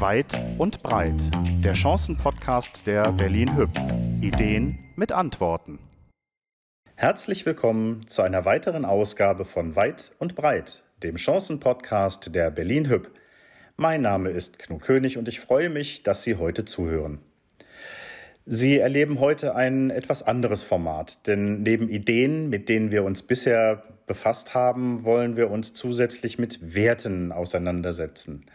Weit und breit. Der Chancen-Podcast der Berlin Hüb. Ideen mit Antworten. Herzlich willkommen zu einer weiteren Ausgabe von Weit und breit, dem Chancen-Podcast der Berlin Hüb. Mein Name ist Knut König und ich freue mich, dass Sie heute zuhören. Sie erleben heute ein etwas anderes Format, denn neben Ideen, mit denen wir uns bisher befasst haben, wollen wir uns zusätzlich mit Werten auseinandersetzen.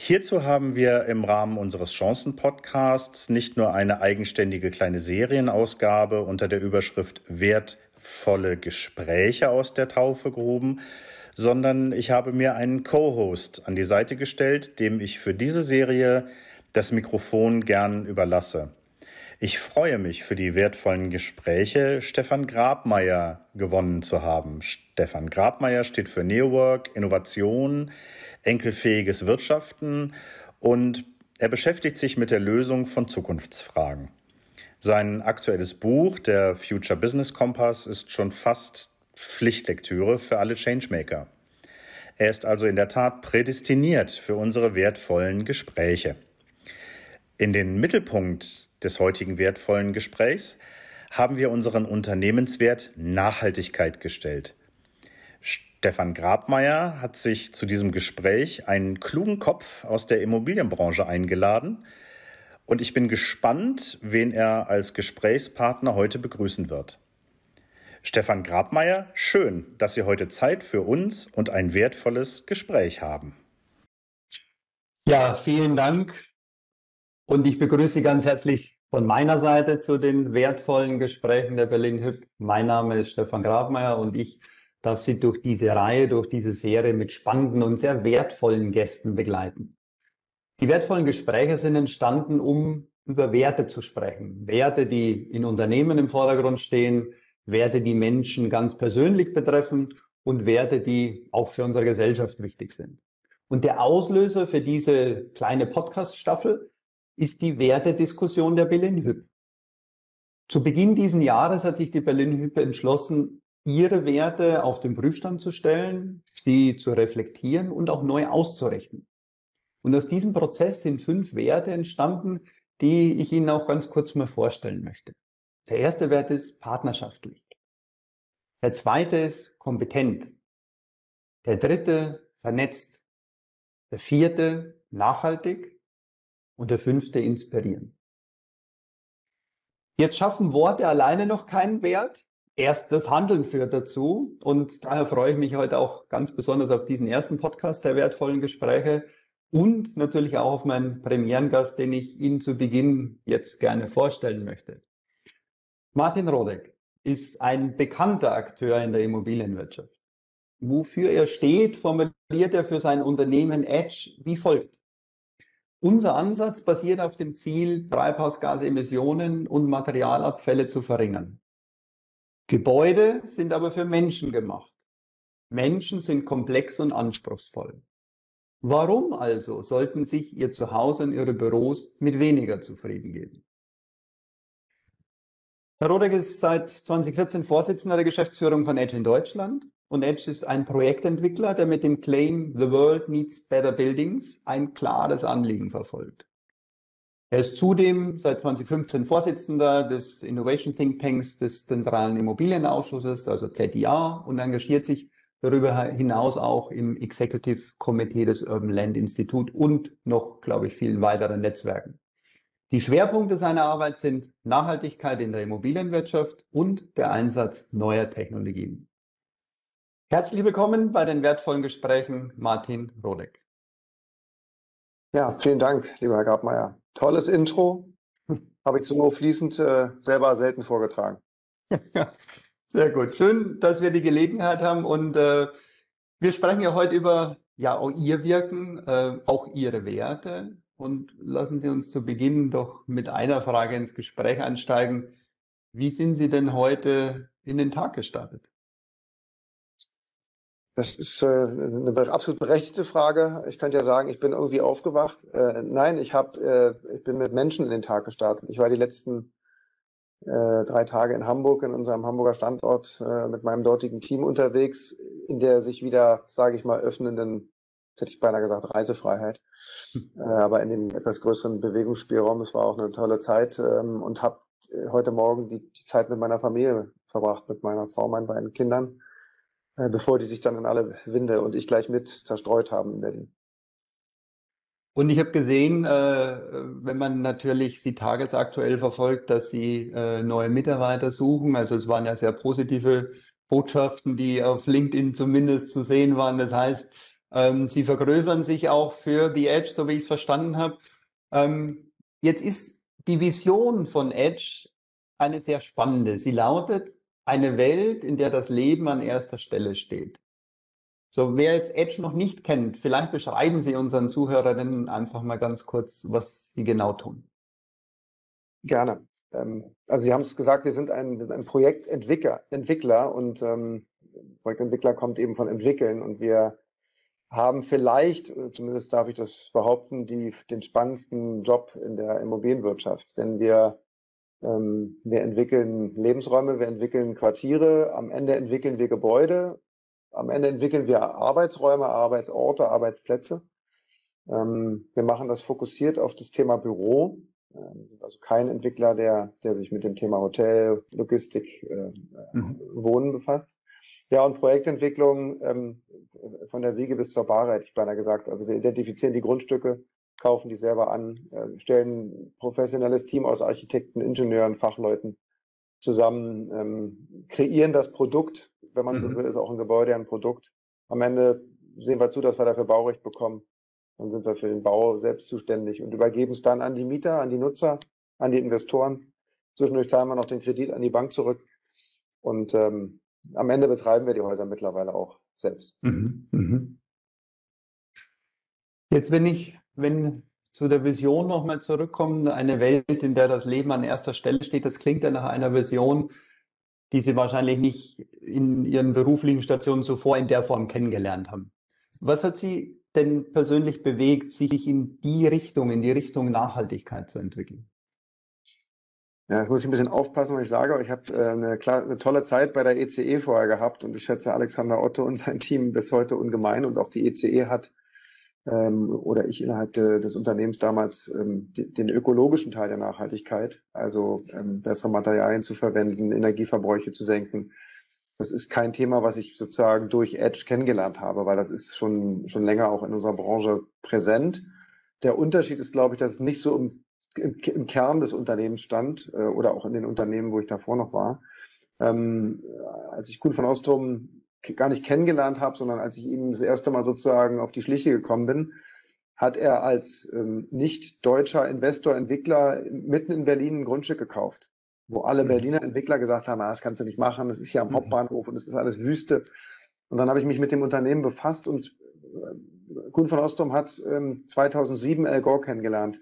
Hierzu haben wir im Rahmen unseres Chancen-Podcasts nicht nur eine eigenständige kleine Serienausgabe unter der Überschrift Wertvolle Gespräche aus der Taufe gehoben, sondern ich habe mir einen Co-Host an die Seite gestellt, dem ich für diese Serie das Mikrofon gern überlasse. Ich freue mich für die wertvollen Gespräche, Stefan Grabmeier gewonnen zu haben. Stefan Grabmeier steht für Neowork, Innovation, enkelfähiges Wirtschaften und er beschäftigt sich mit der Lösung von Zukunftsfragen. Sein aktuelles Buch, der Future Business Compass, ist schon fast Pflichtlektüre für alle Changemaker. Er ist also in der Tat prädestiniert für unsere wertvollen Gespräche. In den Mittelpunkt des heutigen wertvollen Gesprächs haben wir unseren Unternehmenswert Nachhaltigkeit gestellt. Stefan Grabmeier hat sich zu diesem Gespräch einen klugen Kopf aus der Immobilienbranche eingeladen und ich bin gespannt, wen er als Gesprächspartner heute begrüßen wird. Stefan Grabmeier, schön, dass Sie heute Zeit für uns und ein wertvolles Gespräch haben. Ja, vielen Dank, und ich begrüße Sie ganz herzlich von meiner Seite zu den wertvollen Gesprächen der Berlin Hüb. Mein Name ist Stefan Grabmeier und ich darf Sie durch diese Reihe, durch diese Serie mit spannenden und sehr wertvollen Gästen begleiten. Die wertvollen Gespräche sind entstanden, um über Werte zu sprechen. Werte, die in Unternehmen im Vordergrund stehen, Werte, die Menschen ganz persönlich betreffen und Werte, die auch für unsere Gesellschaft wichtig sind. Und der Auslöser für diese kleine Podcast-Staffel ist die Wertediskussion der Berlin-Hüb. Zu Beginn diesen Jahres hat sich die Berlin-Hüb entschlossen, ihre Werte auf den Prüfstand zu stellen, sie zu reflektieren und auch neu auszurichten. Und aus diesem Prozess sind fünf Werte entstanden, die ich Ihnen auch ganz kurz mal vorstellen möchte. Der erste Wert ist partnerschaftlich. Der zweite ist kompetent. Der dritte vernetzt. Der vierte nachhaltig und der fünfte inspirieren. Jetzt schaffen Worte alleine noch keinen Wert. Erst das Handeln führt dazu. Und daher freue ich mich heute auch ganz besonders auf diesen ersten Podcast der wertvollen Gespräche und natürlich auch auf meinen Premierengast, den ich Ihnen zu Beginn jetzt gerne vorstellen möchte. Martin Rodeck ist ein bekannter Akteur in der Immobilienwirtschaft. Wofür er steht, formuliert er für sein Unternehmen Edge wie folgt. Unser Ansatz basiert auf dem Ziel, Treibhausgasemissionen und Materialabfälle zu verringern. Gebäude sind aber für Menschen gemacht. Menschen sind komplex und anspruchsvoll. Warum also sollten sich Ihr Zuhause und Ihre Büros mit weniger zufrieden geben? Herr Rodek ist seit 2014 Vorsitzender der Geschäftsführung von Edge in Deutschland und Edge ist ein Projektentwickler, der mit dem Claim The World Needs Better Buildings ein klares Anliegen verfolgt. Er ist zudem seit 2015 Vorsitzender des Innovation Think Tanks des Zentralen Immobilienausschusses, also ZIA, und engagiert sich darüber hinaus auch im Executive Committee des Urban Land Institute und noch, glaube ich, vielen weiteren Netzwerken. Die Schwerpunkte seiner Arbeit sind Nachhaltigkeit in der Immobilienwirtschaft und der Einsatz neuer Technologien. Herzlich willkommen bei den wertvollen Gesprächen, Martin Rodek. Ja, vielen Dank, lieber Herr Grabmeier. Tolles Intro. Habe ich so fließend äh, selber selten vorgetragen. Sehr gut. Schön, dass wir die Gelegenheit haben. Und äh, wir sprechen ja heute über ja auch Ihr Wirken, äh, auch Ihre Werte. Und lassen Sie uns zu Beginn doch mit einer Frage ins Gespräch einsteigen. Wie sind Sie denn heute in den Tag gestartet? Das ist äh, eine absolut berechtigte Frage. Ich könnte ja sagen, ich bin irgendwie aufgewacht. Äh, nein, ich habe, äh, ich bin mit Menschen in den Tag gestartet. Ich war die letzten äh, drei Tage in Hamburg, in unserem Hamburger Standort, äh, mit meinem dortigen Team unterwegs, in der sich wieder, sage ich mal, öffnenden jetzt hätte ich beinahe gesagt Reisefreiheit, hm. aber in dem etwas größeren Bewegungsspielraum. Es war auch eine tolle Zeit ähm, und habe heute Morgen die, die Zeit mit meiner Familie verbracht, mit meiner Frau, meinen beiden Kindern, äh, bevor die sich dann in alle Winde und ich gleich mit zerstreut haben in Berlin. Und ich habe gesehen, äh, wenn man natürlich sie tagesaktuell verfolgt, dass sie äh, neue Mitarbeiter suchen. Also es waren ja sehr positive Botschaften, die auf LinkedIn zumindest zu sehen waren. Das heißt, ähm, sie vergrößern sich auch für die Edge, so wie ich es verstanden habe. Ähm, jetzt ist die Vision von Edge eine sehr spannende. Sie lautet, eine Welt, in der das Leben an erster Stelle steht. So, wer jetzt Edge noch nicht kennt, vielleicht beschreiben Sie unseren Zuhörerinnen einfach mal ganz kurz, was Sie genau tun. Gerne. Ähm, also Sie haben es gesagt, wir sind ein, wir sind ein Projektentwickler Entwickler und ähm, Projektentwickler kommt eben von entwickeln und wir haben vielleicht, zumindest darf ich das behaupten, die, den spannendsten Job in der Immobilienwirtschaft, denn wir ähm, wir entwickeln Lebensräume, wir entwickeln Quartiere, am Ende entwickeln wir Gebäude am Ende entwickeln wir Arbeitsräume, Arbeitsorte, Arbeitsplätze. Ähm, wir machen das fokussiert auf das Thema Büro. Ähm, also kein Entwickler, der, der sich mit dem Thema Hotel, Logistik, äh, mhm. Wohnen befasst. Ja, und Projektentwicklung ähm, von der Wiege bis zur Bar, hätte ich beinahe gesagt. Also wir identifizieren die Grundstücke, kaufen die selber an, äh, stellen ein professionelles Team aus Architekten, Ingenieuren, Fachleuten zusammen, ähm, kreieren das Produkt, wenn man mhm. so will, ist auch ein Gebäude ein Produkt. Am Ende sehen wir zu, dass wir dafür Baurecht bekommen. Dann sind wir für den Bau selbst zuständig und übergeben es dann an die Mieter, an die Nutzer, an die Investoren. Zwischendurch zahlen wir noch den Kredit an die Bank zurück. Und ähm, am Ende betreiben wir die Häuser mittlerweile auch selbst. Mhm. Mhm. Jetzt, wenn ich, wenn zu der Vision nochmal zurückkommen, eine Welt, in der das Leben an erster Stelle steht, das klingt ja nach einer Vision, die Sie wahrscheinlich nicht in Ihren beruflichen Stationen zuvor in der Form kennengelernt haben. Was hat Sie denn persönlich bewegt, sich in die Richtung, in die Richtung Nachhaltigkeit zu entwickeln? Ja, jetzt muss ich ein bisschen aufpassen, was ich sage. Ich habe äh, eine, eine, tolle Zeit bei der ECE e vorher gehabt und ich schätze Alexander Otto und sein Team bis heute ungemein. Und auch die ECE e hat ähm, oder ich innerhalb de, des Unternehmens damals ähm, die, den ökologischen Teil der Nachhaltigkeit, also ähm, bessere Materialien zu verwenden, Energieverbräuche zu senken. Das ist kein Thema, was ich sozusagen durch Edge kennengelernt habe, weil das ist schon, schon länger auch in unserer Branche präsent. Der Unterschied ist, glaube ich, dass es nicht so im, im, im Kern des Unternehmens stand äh, oder auch in den Unternehmen, wo ich davor noch war. Ähm, als ich Kuhn von Ostrom gar nicht kennengelernt habe, sondern als ich ihm das erste Mal sozusagen auf die Schliche gekommen bin, hat er als ähm, nicht deutscher Investor, Entwickler mitten in Berlin ein Grundstück gekauft, wo alle mhm. Berliner Entwickler gesagt haben, ah, das kannst du nicht machen, das ist hier am mhm. Hauptbahnhof und es ist alles Wüste. Und dann habe ich mich mit dem Unternehmen befasst und äh, Kuhn von Ostrom hat ähm, 2007 El Gore kennengelernt.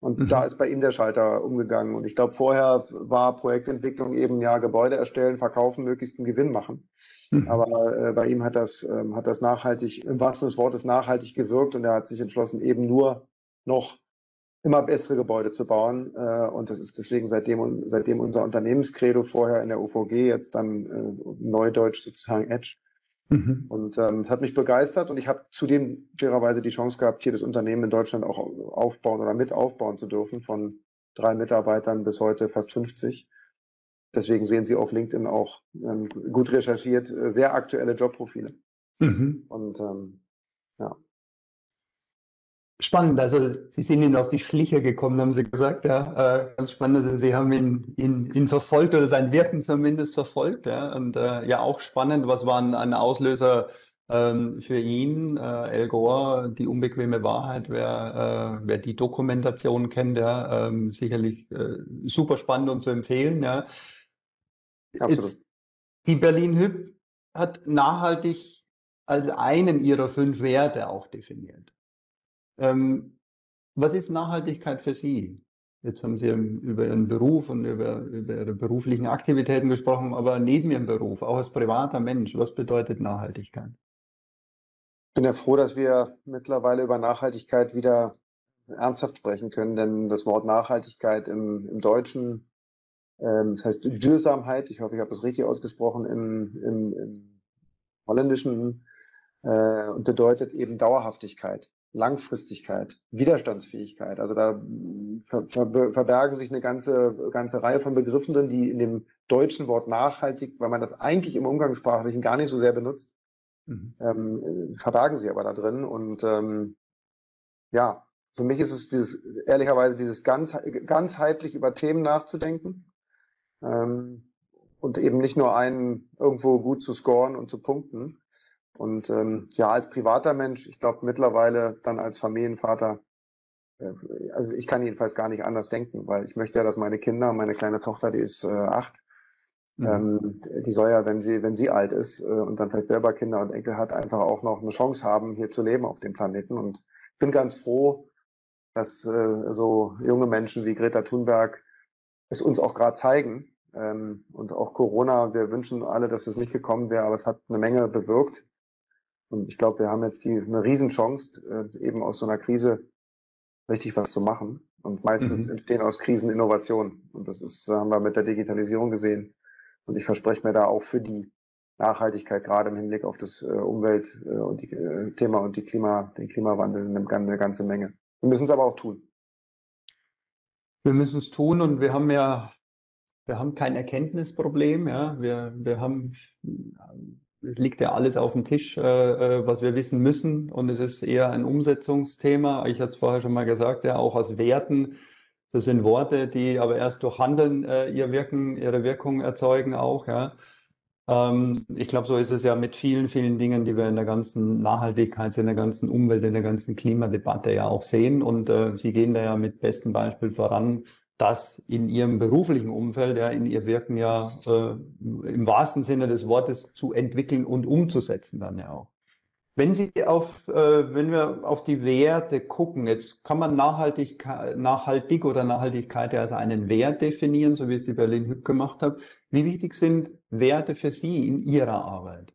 Und mhm. da ist bei ihm der Schalter umgegangen. Und ich glaube, vorher war Projektentwicklung eben ja Gebäude erstellen, verkaufen, möglichst einen Gewinn machen. Mhm. Aber äh, bei ihm hat das, ähm, hat das nachhaltig, im wahrsten des Wortes nachhaltig gewirkt und er hat sich entschlossen, eben nur noch immer bessere Gebäude zu bauen. Äh, und das ist deswegen seitdem, seitdem unser Unternehmenskredo vorher in der UVG, jetzt dann äh, Neudeutsch sozusagen Edge. Mhm. Und ähm, hat mich begeistert und ich habe zudem fairerweise die Chance gehabt, hier das Unternehmen in Deutschland auch aufbauen oder mit aufbauen zu dürfen, von drei Mitarbeitern bis heute fast 50. Deswegen sehen Sie auf LinkedIn auch ähm, gut recherchiert, äh, sehr aktuelle Jobprofile. Mhm. Und ähm, ja. Spannend, also Sie sind Ihnen auf die Schliche gekommen, haben Sie gesagt, ja. Äh, ganz spannend, also Sie haben ihn, ihn, ihn verfolgt oder sein Wirken zumindest verfolgt, ja. Und äh, ja, auch spannend, was war ein, ein Auslöser ähm, für ihn, äh, El Gore, die unbequeme Wahrheit, wer, äh, wer die Dokumentation kennt, ja, ähm, sicherlich äh, super spannend und zu empfehlen, ja. Absolut. Jetzt, die Berlin Hüb hat nachhaltig als einen ihrer fünf Werte auch definiert. Ähm, was ist Nachhaltigkeit für Sie? Jetzt haben Sie über Ihren Beruf und über, über Ihre beruflichen Aktivitäten gesprochen, aber neben Ihrem Beruf, auch als privater Mensch, was bedeutet Nachhaltigkeit? Ich bin ja froh, dass wir mittlerweile über Nachhaltigkeit wieder ernsthaft sprechen können, denn das Wort Nachhaltigkeit im, im Deutschen, ähm, das heißt Dürsamkeit, ich hoffe, ich habe das richtig ausgesprochen, im, im, im Holländischen äh, bedeutet eben Dauerhaftigkeit, Langfristigkeit, Widerstandsfähigkeit. Also da ver ver verbergen sich eine ganze, ganze Reihe von Begriffen drin, die in dem deutschen Wort nachhaltig, weil man das eigentlich im Umgangssprachlichen gar nicht so sehr benutzt, mhm. ähm, verbergen sie aber da drin. Und ähm, ja, für mich ist es dieses, ehrlicherweise, dieses ganz, ganzheitlich über Themen nachzudenken. Ähm, und eben nicht nur einen irgendwo gut zu scoren und zu punkten. Und ähm, ja, als privater Mensch, ich glaube mittlerweile dann als Familienvater, äh, also ich kann jedenfalls gar nicht anders denken, weil ich möchte ja, dass meine Kinder, meine kleine Tochter, die ist äh, acht, mhm. ähm, die soll ja, wenn sie, wenn sie alt ist äh, und dann vielleicht selber Kinder und Enkel hat, einfach auch noch eine Chance haben, hier zu leben auf dem Planeten. Und ich bin ganz froh, dass äh, so junge Menschen wie Greta Thunberg es uns auch gerade zeigen, ähm, und auch Corona, wir wünschen alle, dass es nicht gekommen wäre, aber es hat eine Menge bewirkt. Und ich glaube, wir haben jetzt die, eine Riesenchance, äh, eben aus so einer Krise richtig was zu machen. Und meistens mhm. entstehen aus Krisen Innovationen. Und das ist, haben wir mit der Digitalisierung gesehen. Und ich verspreche mir da auch für die Nachhaltigkeit, gerade im Hinblick auf das äh, Umwelt- äh, und die äh, Thema und die Klima, den Klimawandel eine, ganze Menge. Wir müssen es aber auch tun. Wir müssen es tun und wir haben ja wir haben kein Erkenntnisproblem. Ja. Wir, wir haben, liegt ja alles auf dem Tisch, äh, äh, was wir wissen müssen. Und es ist eher ein Umsetzungsthema. Ich hatte es vorher schon mal gesagt, ja, auch aus Werten. Das sind Worte, die aber erst durch Handeln äh, ihr Wirken, ihre Wirkung erzeugen auch. Ja. Ähm, ich glaube, so ist es ja mit vielen, vielen Dingen, die wir in der ganzen Nachhaltigkeit, in der ganzen Umwelt, in der ganzen Klimadebatte ja auch sehen. Und äh, Sie gehen da ja mit bestem Beispiel voran das in ihrem beruflichen Umfeld, ja, in ihr Wirken ja äh, im wahrsten Sinne des Wortes zu entwickeln und umzusetzen dann ja auch. Wenn Sie auf, äh, wenn wir auf die Werte gucken, jetzt kann man nachhaltig, nachhaltig oder Nachhaltigkeit ja als einen Wert definieren, so wie es die Berlin Hüb gemacht hat. Wie wichtig sind Werte für Sie in Ihrer Arbeit?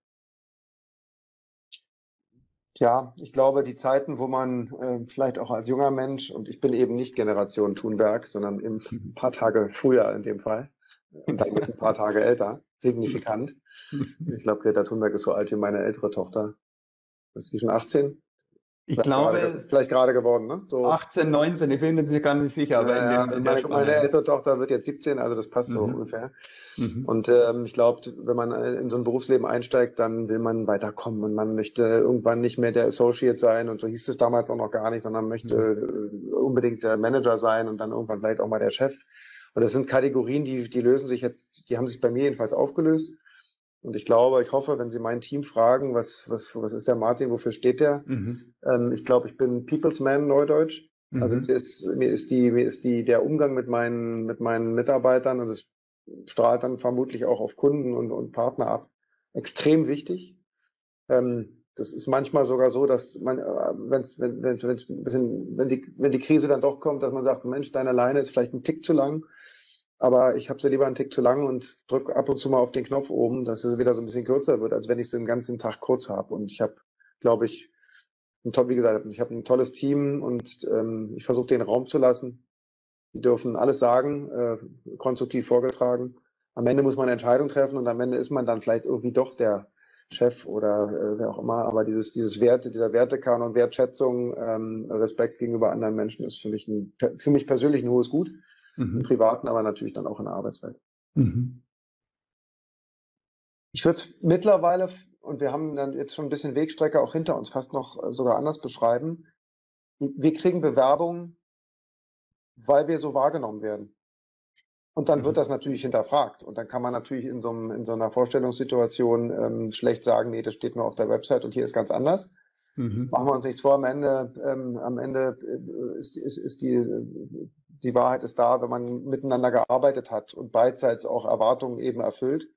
Ja, ich glaube, die Zeiten, wo man äh, vielleicht auch als junger Mensch, und ich bin eben nicht Generation Thunberg, sondern ein paar Tage früher in dem Fall, und dann ein paar Tage älter, signifikant. Ich glaube, Greta Thunberg ist so alt wie meine ältere Tochter. Ist die schon 18? Ich vielleicht glaube, gerade, vielleicht gerade geworden, ne? So. 18, 19, ich bin mir nicht sicher. Aber ja, in dem, in meine, meine ältere Tochter wird jetzt 17, also das passt mhm. so ungefähr. Mhm. Und ähm, ich glaube, wenn man in so ein Berufsleben einsteigt, dann will man weiterkommen und man möchte irgendwann nicht mehr der Associate sein und so hieß es damals auch noch gar nicht, sondern möchte mhm. unbedingt der Manager sein und dann irgendwann vielleicht auch mal der Chef. Und das sind Kategorien, die, die lösen sich jetzt, die haben sich bei mir jedenfalls aufgelöst. Und ich glaube, ich hoffe, wenn Sie mein Team fragen, was, was, was ist der Martin, wofür steht der? Mhm. Ähm, ich glaube, ich bin People's Man, Neudeutsch. Mhm. Also mir ist, mir ist die, mir ist die, der Umgang mit meinen, mit meinen Mitarbeitern und es strahlt dann vermutlich auch auf Kunden und, und Partner ab, extrem wichtig. Ähm, das ist manchmal sogar so, dass man, äh, wenn's, wenn, wenn, wenn's ein bisschen, wenn die, wenn die Krise dann doch kommt, dass man sagt, Mensch, deine Leine ist vielleicht ein Tick zu lang aber ich habe sie lieber einen Tick zu lang und drücke ab und zu mal auf den Knopf oben, dass es wieder so ein bisschen kürzer wird, als wenn ich sie den ganzen Tag kurz habe. Und ich habe, glaube ich, ein toll, wie gesagt, ich habe ein tolles Team und ähm, ich versuche den Raum zu lassen. Die dürfen alles sagen, äh, konstruktiv vorgetragen. Am Ende muss man eine Entscheidung treffen und am Ende ist man dann vielleicht irgendwie doch der Chef oder äh, wer auch immer. Aber dieses, dieses Werte, dieser Wertekanon, Wertschätzung, ähm, Respekt gegenüber anderen Menschen ist für mich ein, für mich persönlich ein hohes Gut mhm. im Privaten, aber natürlich dann auch in der Arbeitswelt. Mhm. Ich würde es mittlerweile, und wir haben dann jetzt schon ein bisschen Wegstrecke auch hinter uns, fast noch äh, sogar anders beschreiben. Wir kriegen Bewerbungen, weil wir so wahrgenommen werden. Und dann mhm. wird das natürlich hinterfragt. Und dann kann man natürlich in so, einem, in so einer Vorstellungssituation ähm, schlecht sagen, nee, das steht nur auf der Website und hier ist ganz anders. Mhm. Machen wir uns nichts vor, am Ende, ähm, am Ende äh, ist, ist, ist die die Wahrheit ist da, wenn man miteinander gearbeitet hat und beidseits auch Erwartungen eben erfüllt.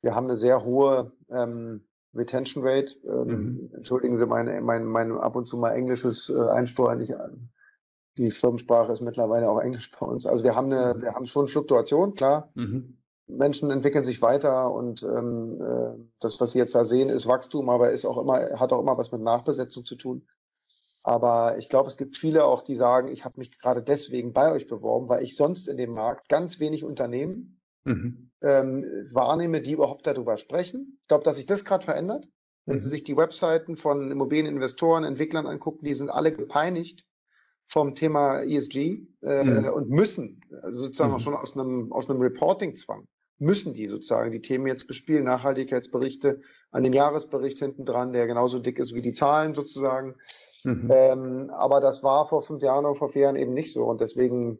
Wir haben eine sehr hohe ähm, Retention Rate. Ähm, mhm. Entschuldigen Sie mein, mein, mein ab und zu mal englisches äh, Einsteuern. Ich, die Firmensprache ist mittlerweile auch Englisch bei uns. Also wir haben eine, mhm. wir haben schon Fluktuation, klar. Mhm. Menschen entwickeln sich weiter und ähm, äh, das, was Sie jetzt da sehen, ist Wachstum, aber ist auch immer, hat auch immer was mit Nachbesetzung zu tun. Aber ich glaube, es gibt viele auch, die sagen, ich habe mich gerade deswegen bei euch beworben, weil ich sonst in dem Markt ganz wenig Unternehmen mhm. ähm, wahrnehme, die überhaupt darüber sprechen. Ich glaube, dass sich das gerade verändert. Wenn Sie mhm. sich die Webseiten von Immobilieninvestoren, Entwicklern angucken, die sind alle gepeinigt vom Thema ESG äh, mhm. und müssen, also sozusagen mhm. auch schon aus einem, aus einem Reporting-Zwang, müssen die sozusagen die Themen jetzt bespielen, Nachhaltigkeitsberichte an den Jahresbericht hinten dran, der genauso dick ist wie die Zahlen sozusagen. Mhm. Ähm, aber das war vor fünf Jahren oder vor vier Jahren eben nicht so. Und deswegen,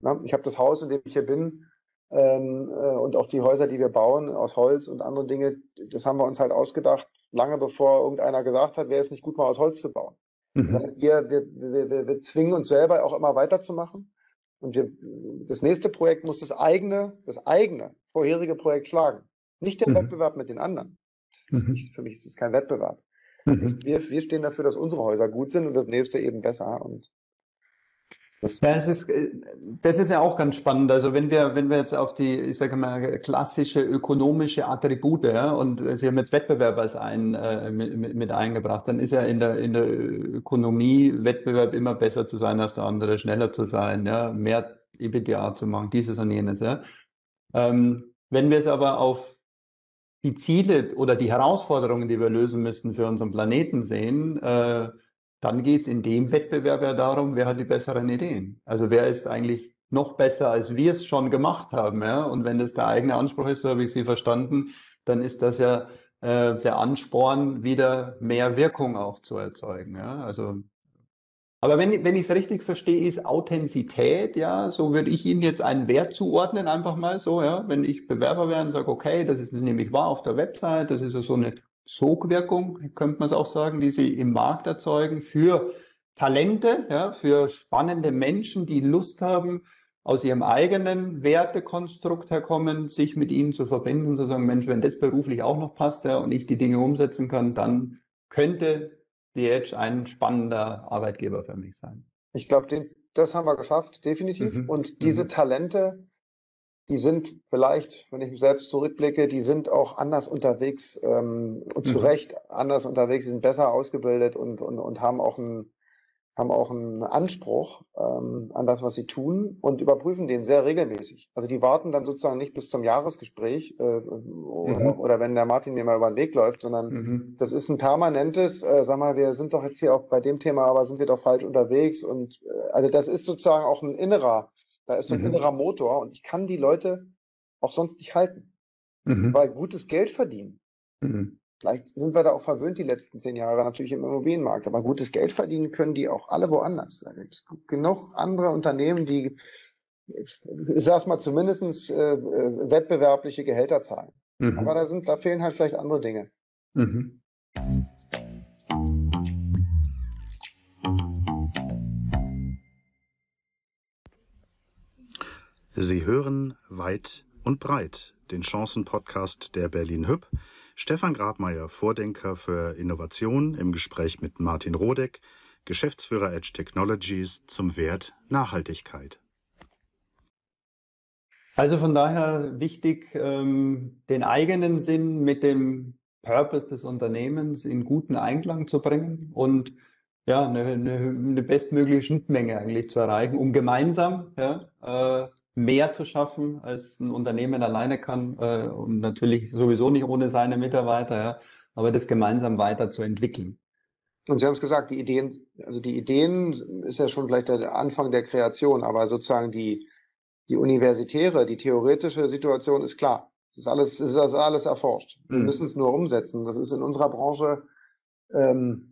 na, ich habe das Haus, in dem ich hier bin, ähm, äh, und auch die Häuser, die wir bauen aus Holz und andere Dinge, das haben wir uns halt ausgedacht, lange bevor irgendeiner gesagt hat, wäre es nicht gut, mal aus Holz zu bauen. Mhm. Das heißt, wir, wir, wir, wir zwingen uns selber auch immer weiterzumachen. Und wir, das nächste Projekt muss das eigene, das eigene vorherige Projekt schlagen. Nicht der mhm. Wettbewerb mit den anderen. Das ist mhm. nicht, für mich ist es kein Wettbewerb. Mhm. Wir, wir stehen dafür, dass unsere Häuser gut sind und das nächste eben besser. Und das, ja, es ist, äh, das ist ja auch ganz spannend. Also wenn wir, wenn wir jetzt auf die, ich sage mal, klassische ökonomische Attribute, ja, und Sie haben jetzt Wettbewerb als ein, äh, mit, mit eingebracht, dann ist ja in der, in der Ökonomie Wettbewerb immer besser zu sein als der andere, schneller zu sein, ja, mehr EBITDA zu machen, dieses und jenes, ja. Ähm, wenn wir es aber auf die Ziele oder die Herausforderungen, die wir lösen müssen für unseren Planeten sehen, äh, dann geht es in dem Wettbewerb ja darum, wer hat die besseren Ideen. Also wer ist eigentlich noch besser, als wir es schon gemacht haben. Ja? Und wenn das der eigene Anspruch ist, so habe ich Sie verstanden, dann ist das ja äh, der Ansporn, wieder mehr Wirkung auch zu erzeugen. Ja? Also, aber wenn, wenn ich es richtig verstehe, ist Authentizität, ja, so würde ich Ihnen jetzt einen Wert zuordnen, einfach mal so, ja, wenn ich Bewerber wäre und sage, okay, das ist nämlich wahr auf der Website, das ist so eine Sogwirkung, könnte man es auch sagen, die sie im Markt erzeugen für Talente, ja, für spannende Menschen, die Lust haben, aus ihrem eigenen Wertekonstrukt herkommen, sich mit ihnen zu verbinden, zu sagen, Mensch, wenn das beruflich auch noch passt ja, und ich die Dinge umsetzen kann, dann könnte die Edge ein spannender Arbeitgeber für mich sein. Ich glaube, das haben wir geschafft, definitiv. Mhm. Und diese mhm. Talente die sind vielleicht, wenn ich mich selbst zurückblicke, die sind auch anders unterwegs ähm, und zu mhm. Recht anders unterwegs, sie sind besser ausgebildet und, und, und haben auch einen, haben auch einen Anspruch ähm, an das, was sie tun und überprüfen den sehr regelmäßig. Also die warten dann sozusagen nicht bis zum Jahresgespräch äh, oder, mhm. oder, wenn der Martin mir mal über den Weg läuft, sondern mhm. das ist ein permanentes, äh, sag mal, wir sind doch jetzt hier auch bei dem Thema, aber sind wir doch falsch unterwegs und äh, also das ist sozusagen auch ein innerer da ist so ein mhm. innerer Motor und ich kann die Leute auch sonst nicht halten. Mhm. Weil gutes Geld verdienen. Vielleicht sind wir da auch verwöhnt die letzten zehn Jahre natürlich im Immobilienmarkt, aber gutes Geld verdienen können die auch alle woanders. Da gibt es genug andere Unternehmen, die, ich sag's mal, zumindest äh, äh, wettbewerbliche Gehälter zahlen. Mhm. Aber da sind, da fehlen halt vielleicht andere Dinge. Mhm. Sie hören weit und breit den Chancen-Podcast der Berlin Hüb. Stefan Grabmeier, Vordenker für Innovation, im Gespräch mit Martin Rodeck, Geschäftsführer Edge Technologies zum Wert Nachhaltigkeit. Also von daher wichtig, ähm, den eigenen Sinn mit dem Purpose des Unternehmens in guten Einklang zu bringen und ja, eine, eine, eine bestmögliche Schnittmenge eigentlich zu erreichen, um gemeinsam ja, äh, mehr zu schaffen, als ein Unternehmen alleine kann äh, und natürlich sowieso nicht ohne seine Mitarbeiter, ja, aber das gemeinsam weiterzuentwickeln. Und Sie haben es gesagt, die Ideen, also die Ideen ist ja schon vielleicht der Anfang der Kreation, aber sozusagen die, die universitäre, die theoretische Situation ist klar. Es ist alles, es ist also alles erforscht. Wir mhm. müssen es nur umsetzen. Das ist in unserer Branche ähm,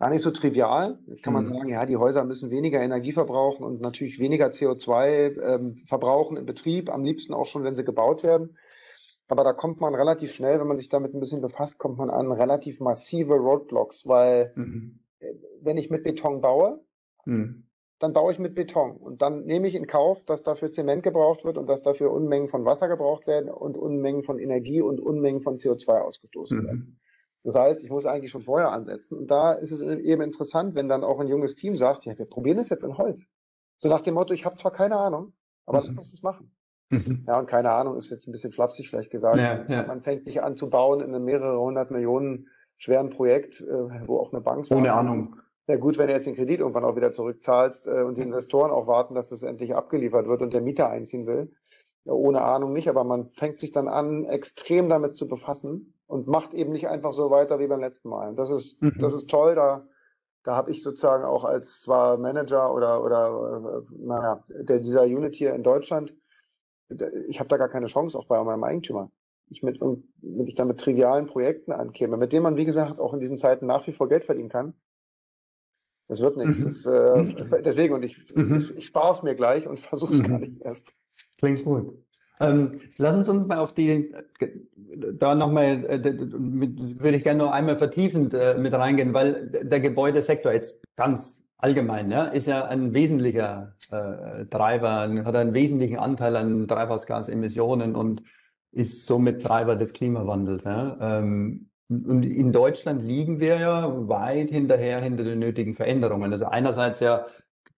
gar nicht so trivial. Jetzt kann man mhm. sagen, ja, die Häuser müssen weniger Energie verbrauchen und natürlich weniger CO2 ähm, verbrauchen im Betrieb, am liebsten auch schon, wenn sie gebaut werden. Aber da kommt man relativ schnell, wenn man sich damit ein bisschen befasst, kommt man an relativ massive Roadblocks, weil mhm. Äh, wenn ich mit Beton baue, mhm. dann baue ich mit Beton und dann nehme ich in Kauf, dass dafür Zement gebraucht wird und dass dafür Unmengen von Wasser gebraucht werden und Unmengen von Energie und Unmengen von CO2 ausgestoßen werden. Das heißt, ich muss eigentlich schon vorher ansetzen. Und da ist es eben interessant, wenn dann auch ein junges Team sagt, ja, wir probieren es jetzt in Holz. So nach dem Motto, ich habe zwar keine Ahnung, aber mhm. lass uns das machen. Mhm. Ja, und keine Ahnung ist jetzt ein bisschen flapsig vielleicht gesagt. Ja, ja. Man fängt nicht an zu bauen in einem mehrere hundert Millionen schweren Projekt, äh, wo auch eine Bank sagt. Ohne Ahnung. Ja gut, wenn du jetzt den Kredit irgendwann auch wieder zurückzahlst äh, und die Investoren auch warten, dass das endlich abgeliefert wird und der Mieter einziehen will. Ja, ohne Ahnung nicht, aber man fängt sich dann an, extrem damit zu befassen und macht eben nicht einfach so weiter wie beim letzten Mal. Und das ist, mhm. das ist toll. Da, da habe ich sozusagen auch als zwar Manager oder, oder äh, naja, der, dieser Unit hier in Deutschland, ich habe da gar keine Chance auch bei meinem Eigentümer. Ich mit, wenn ich da mit trivialen Projekten ankäme, mit denen man, wie gesagt, auch in diesen Zeiten nach wie vor Geld verdienen kann, das wird nichts. Mhm. Das, äh, mhm. deswegen, und ich, mhm. ich, ich spare es mir gleich und versuche es mhm. gar nicht erst. Klingt gut. Ähm, lassen Sie uns mal auf die, da nochmal, äh, würde ich gerne noch einmal vertiefend äh, mit reingehen, weil der Gebäudesektor jetzt ganz allgemein ja, ist ja ein wesentlicher äh, Treiber, hat einen wesentlichen Anteil an Treibhausgasemissionen und ist somit Treiber des Klimawandels. Ja. Ähm, und in Deutschland liegen wir ja weit hinterher hinter den nötigen Veränderungen. Also einerseits ja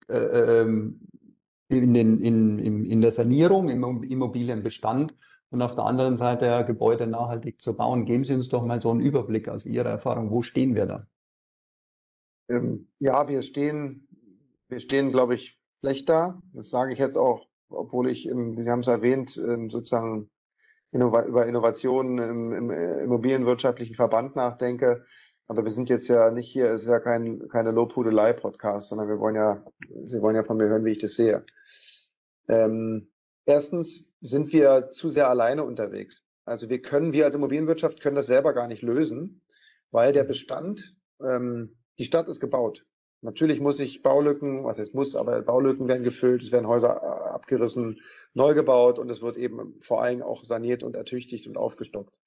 äh, ähm, in, den, in, in, in der Sanierung im Immobilienbestand und auf der anderen Seite ja Gebäude nachhaltig zu bauen. Geben Sie uns doch mal so einen Überblick aus Ihrer Erfahrung. Wo stehen wir da? Ähm, ja, wir stehen, wir stehen, glaube ich, schlecht da. Das sage ich jetzt auch, obwohl ich, Sie haben es erwähnt, ähm, sozusagen über Innovationen im, im äh, immobilienwirtschaftlichen Verband nachdenke. Aber wir sind jetzt ja nicht hier, es ist ja kein, keine Lobhudelei-Podcast, sondern wir wollen ja, Sie wollen ja von mir hören, wie ich das sehe. Ähm, erstens sind wir zu sehr alleine unterwegs. Also wir können, wir als Immobilienwirtschaft können das selber gar nicht lösen, weil der Bestand, ähm, die Stadt ist gebaut. Natürlich muss ich Baulücken, was jetzt muss, aber Baulücken werden gefüllt, es werden Häuser abgerissen, neu gebaut und es wird eben vor allem auch saniert und ertüchtigt und aufgestockt.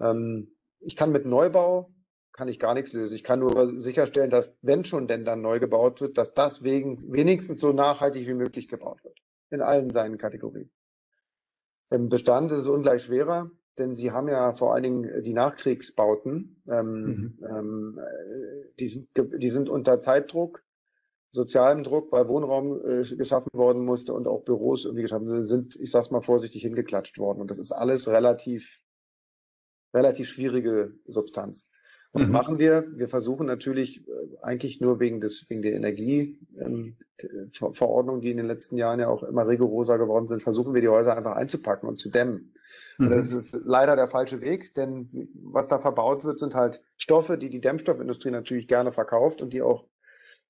Ähm, ich kann mit Neubau kann ich gar nichts lösen. Ich kann nur sicherstellen, dass, wenn schon denn dann neu gebaut wird, dass das wegen, wenigstens so nachhaltig wie möglich gebaut wird in allen seinen Kategorien. Im Bestand ist es ungleich schwerer, denn sie haben ja vor allen Dingen die Nachkriegsbauten, ähm, mhm. ähm, die, sind, die sind unter Zeitdruck, sozialem Druck, weil Wohnraum äh, geschaffen worden musste und auch Büros irgendwie geschaffen sind, ich sag's mal vorsichtig, hingeklatscht worden. Und das ist alles relativ, relativ schwierige Substanz. Was mhm. machen wir? Wir versuchen natürlich äh, eigentlich nur wegen des, wegen der Energieverordnung, ähm, die in den letzten Jahren ja auch immer rigoroser geworden sind, versuchen wir die Häuser einfach einzupacken und zu dämmen. Mhm. Und das ist leider der falsche Weg, denn was da verbaut wird, sind halt Stoffe, die die Dämmstoffindustrie natürlich gerne verkauft und die auch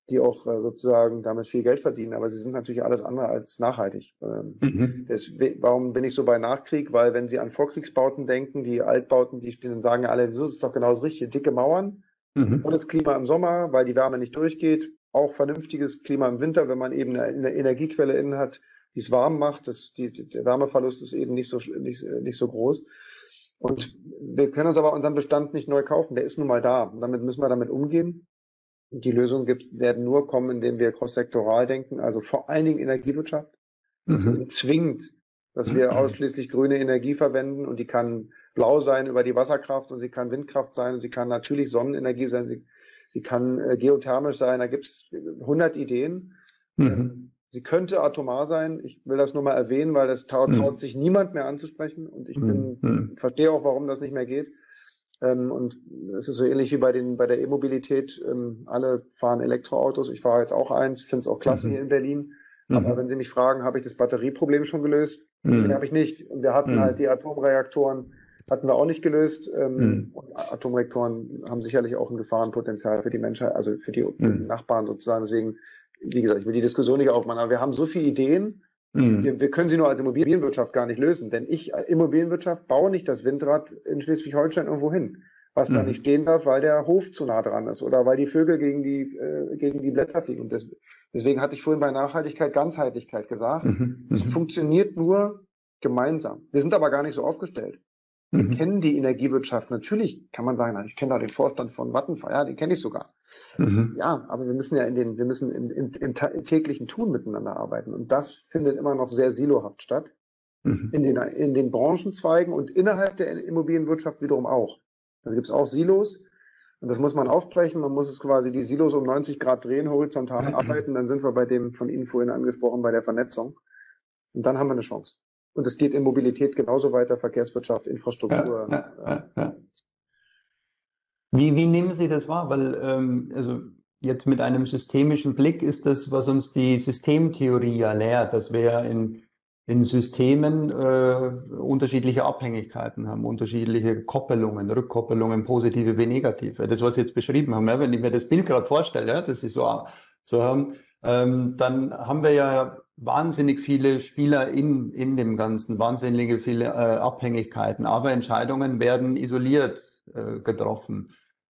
die auch äh, sozusagen damit viel Geld verdienen, aber sie sind natürlich alles andere als nachhaltig. Ähm, mhm. deswegen, warum bin ich so bei Nachkrieg? Weil wenn Sie an Vorkriegsbauten denken, die Altbauten, die denen sagen alle, das ist doch genau das Richtige, dicke Mauern, mhm. das Klima im Sommer, weil die Wärme nicht durchgeht, auch vernünftiges Klima im Winter, wenn man eben eine, eine Energiequelle innen hat, die es warm macht, das, die, der Wärmeverlust ist eben nicht so, nicht, nicht so groß. Und wir können uns aber unseren Bestand nicht neu kaufen, der ist nun mal da. Und damit müssen wir damit umgehen. Die Lösungen gibt, werden nur kommen, indem wir cross-sektoral denken, also vor allen Dingen Energiewirtschaft. Das mhm. zwingt, dass wir ausschließlich grüne Energie verwenden und die kann blau sein über die Wasserkraft und sie kann Windkraft sein und sie kann natürlich Sonnenenergie sein, sie, sie kann äh, geothermisch sein, da gibt es 100 Ideen. Mhm. Ähm, sie könnte atomar sein, ich will das nur mal erwähnen, weil das traut, mhm. traut sich niemand mehr anzusprechen und ich bin, mhm. verstehe auch, warum das nicht mehr geht. Ähm, und es ist so ähnlich wie bei, den, bei der E-Mobilität. Ähm, alle fahren Elektroautos. Ich fahre jetzt auch eins, finde es auch klasse mhm. hier in Berlin. Mhm. Aber wenn Sie mich fragen, habe ich das Batterieproblem schon gelöst? Mhm. Den habe ich nicht. Und wir hatten mhm. halt die Atomreaktoren, hatten wir auch nicht gelöst. Ähm, mhm. und Atomreaktoren haben sicherlich auch ein Gefahrenpotenzial für die Menschheit, also für die, für die Nachbarn sozusagen. Deswegen, wie gesagt, ich will die Diskussion nicht aufmachen, aber wir haben so viele Ideen Mhm. Wir, wir, können sie nur als Immobilienwirtschaft gar nicht lösen, denn ich, äh, Immobilienwirtschaft, baue nicht das Windrad in Schleswig-Holstein irgendwo hin, was mhm. da nicht stehen darf, weil der Hof zu nah dran ist oder weil die Vögel gegen die, äh, gegen die Blätter fliegen. Und das, deswegen hatte ich vorhin bei Nachhaltigkeit Ganzheitlichkeit gesagt. Mhm. Es mhm. funktioniert nur gemeinsam. Wir sind aber gar nicht so aufgestellt. Wir mhm. kennen die Energiewirtschaft. Natürlich kann man sagen, ich kenne da den Vorstand von Vattenfall, ja, den kenne ich sogar. Mhm. Ja, aber wir müssen ja in den, wir müssen im, im, im, täglichen Tun miteinander arbeiten. Und das findet immer noch sehr silohaft statt. Mhm. In, den, in den Branchenzweigen und innerhalb der Immobilienwirtschaft wiederum auch. Da gibt es auch Silos. Und das muss man aufbrechen. Man muss es quasi die Silos um 90 Grad drehen, horizontal arbeiten. Dann sind wir bei dem von Ihnen vorhin angesprochen, bei der Vernetzung. Und dann haben wir eine Chance. Und es geht in Mobilität genauso weiter, Verkehrswirtschaft, Infrastruktur. Ja, ja, ja, wie, wie nehmen Sie das wahr? Weil ähm, also jetzt mit einem systemischen Blick ist das, was uns die Systemtheorie ja lehrt, dass wir in, in Systemen äh, unterschiedliche Abhängigkeiten haben, unterschiedliche Koppelungen, Rückkoppelungen, positive wie negative. Das, was Sie jetzt beschrieben haben, ja, wenn ich mir das Bild gerade vorstelle, ja, dass Sie so, so haben, ähm, dann haben wir ja wahnsinnig viele Spieler in, in dem Ganzen, wahnsinnige viele äh, Abhängigkeiten, aber Entscheidungen werden isoliert äh, getroffen.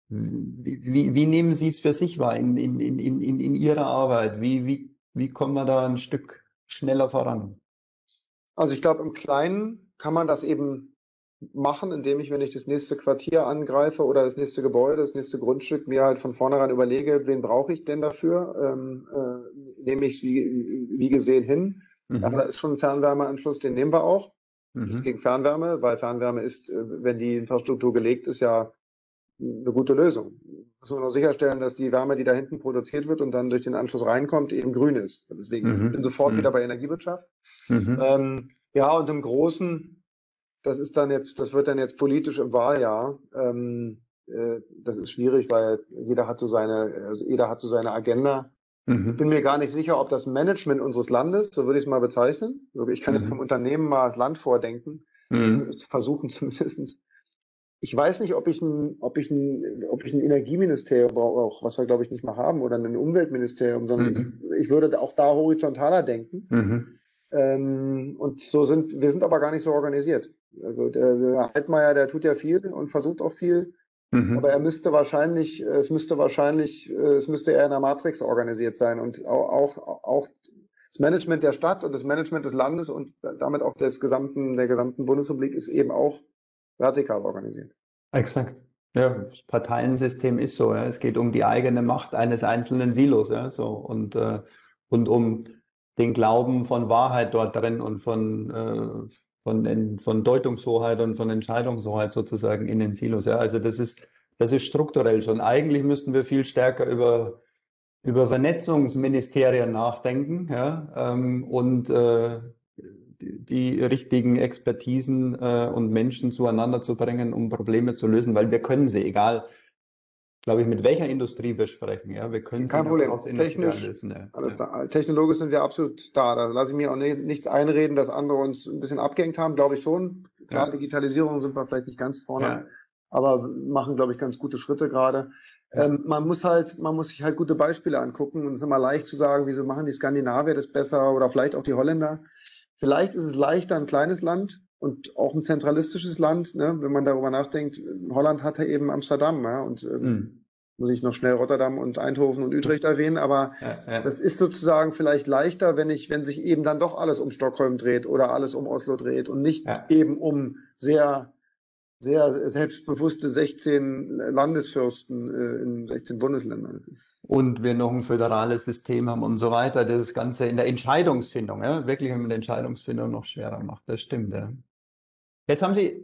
Wie, wie, nehmen Sie es für sich wahr in, in, in, in, in Ihrer Arbeit? Wie, wie, wie kommen wir da ein Stück schneller voran? Also ich glaube, im Kleinen kann man das eben machen, indem ich, wenn ich das nächste Quartier angreife oder das nächste Gebäude, das nächste Grundstück, mir halt von vornherein überlege, wen brauche ich denn dafür? Ähm, äh, nehme ich es wie, wie gesehen hin? Mhm. Ja, da ist schon ein Fernwärmeanschluss, den nehmen wir auch. Mhm. Nicht gegen Fernwärme, weil Fernwärme ist, äh, wenn die Infrastruktur gelegt ist, ja eine gute Lösung. Muss man nur sicherstellen, dass die Wärme, die da hinten produziert wird und dann durch den Anschluss reinkommt, eben grün ist. Deswegen mhm. bin sofort mhm. wieder bei Energiewirtschaft. Mhm. Ähm, ja, und im Großen, das ist dann jetzt, das wird dann jetzt politisch im Wahljahr. Ähm, äh, das ist schwierig, weil jeder hat so seine, also jeder hat so seine Agenda. Mhm. Bin mir gar nicht sicher, ob das Management unseres Landes, so würde ich es mal bezeichnen. Ich kann jetzt vom Unternehmen mal das Land vordenken. Mhm. Versuchen zumindest ich weiß nicht, ob ich ein, ob ich ein, ob ich ein Energieministerium brauche, was wir glaube ich nicht mehr haben, oder ein Umweltministerium, sondern mhm. ich, ich, würde auch da horizontaler denken. Mhm. Ähm, und so sind, wir sind aber gar nicht so organisiert. Also der, der Altmaier, der tut ja viel und versucht auch viel. Mhm. Aber er müsste wahrscheinlich, es müsste wahrscheinlich, es müsste eher in der Matrix organisiert sein und auch, auch, auch das Management der Stadt und das Management des Landes und damit auch des gesamten, der gesamten Bundesrepublik ist eben auch vertikal organisiert. Exakt. Ja, das Parteiensystem ist so. Ja. Es geht um die eigene Macht eines einzelnen Silos. Ja, so und äh, und um den Glauben von Wahrheit dort drin und von äh, von, von Deutungshoheit und von Entscheidungshoheit sozusagen in den Silos. Ja. Also das ist das ist strukturell schon. Eigentlich müssten wir viel stärker über über Vernetzungsministerien nachdenken ja, ähm, und äh, die richtigen Expertisen äh, und Menschen zueinander zu bringen, um Probleme zu lösen, weil wir können sie, egal, glaube ich, mit welcher Industrie wir sprechen. Ja, wir können Kein Problem. Technisch, lösen. Ja. Alles da. Technologisch sind wir absolut da. Da lasse ich mir auch nichts einreden, dass andere uns ein bisschen abgehängt haben, glaube ich schon. Klar, ja. Digitalisierung sind wir vielleicht nicht ganz vorne. Ja. Aber machen, glaube ich, ganz gute Schritte gerade. Ähm, man muss halt, man muss sich halt gute Beispiele angucken und es ist immer leicht zu sagen, wieso machen die Skandinavier das besser oder vielleicht auch die Holländer. Vielleicht ist es leichter, ein kleines Land und auch ein zentralistisches Land, ne, wenn man darüber nachdenkt. Holland hatte eben Amsterdam, ja, und ähm, mhm. muss ich noch schnell Rotterdam und Eindhoven und Utrecht erwähnen, aber ja, ja. das ist sozusagen vielleicht leichter, wenn ich, wenn sich eben dann doch alles um Stockholm dreht oder alles um Oslo dreht und nicht eben um sehr sehr selbstbewusste 16 Landesfürsten äh, in 16 Bundesländern. und wir noch ein föderales System haben und so weiter, das, das Ganze in der Entscheidungsfindung, ja, wirklich in der Entscheidungsfindung noch schwerer macht. Das stimmt, ja. Jetzt haben Sie,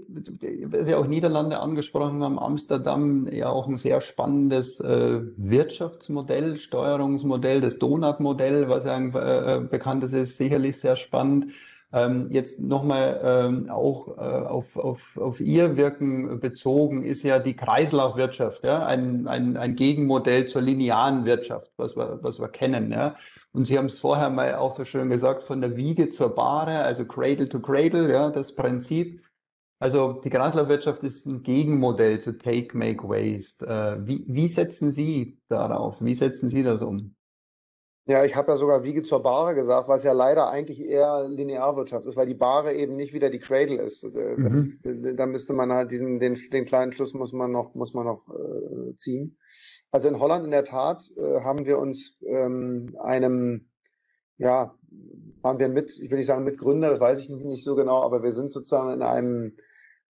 Sie auch Niederlande angesprochen haben, Amsterdam ja auch ein sehr spannendes äh, Wirtschaftsmodell, Steuerungsmodell, das Donut-Modell, was ja ein äh, bekanntes ist, sicherlich sehr spannend. Ähm, jetzt nochmal ähm, auch äh, auf, auf, auf Ihr Wirken bezogen ist ja die Kreislaufwirtschaft, ja, ein, ein, ein Gegenmodell zur linearen Wirtschaft, was wir, was wir kennen. Ja. Und Sie haben es vorher mal auch so schön gesagt, von der Wiege zur Bahre, also Cradle to Cradle, ja, das Prinzip. Also die Kreislaufwirtschaft ist ein Gegenmodell zu Take, Make, Waste. Äh, wie, wie setzen Sie darauf? Wie setzen Sie das um? Ja, ich habe ja sogar Wiege zur Bahre gesagt, was ja leider eigentlich eher Linearwirtschaft ist, weil die Bahre eben nicht wieder die Cradle ist. Äh, das, mhm. Da müsste man halt diesen, den, den kleinen Schluss muss man noch, muss man noch äh, ziehen. Also in Holland in der Tat äh, haben wir uns ähm, einem, ja, waren wir mit, ich will nicht sagen Mitgründer, das weiß ich nicht, nicht so genau, aber wir sind sozusagen in einem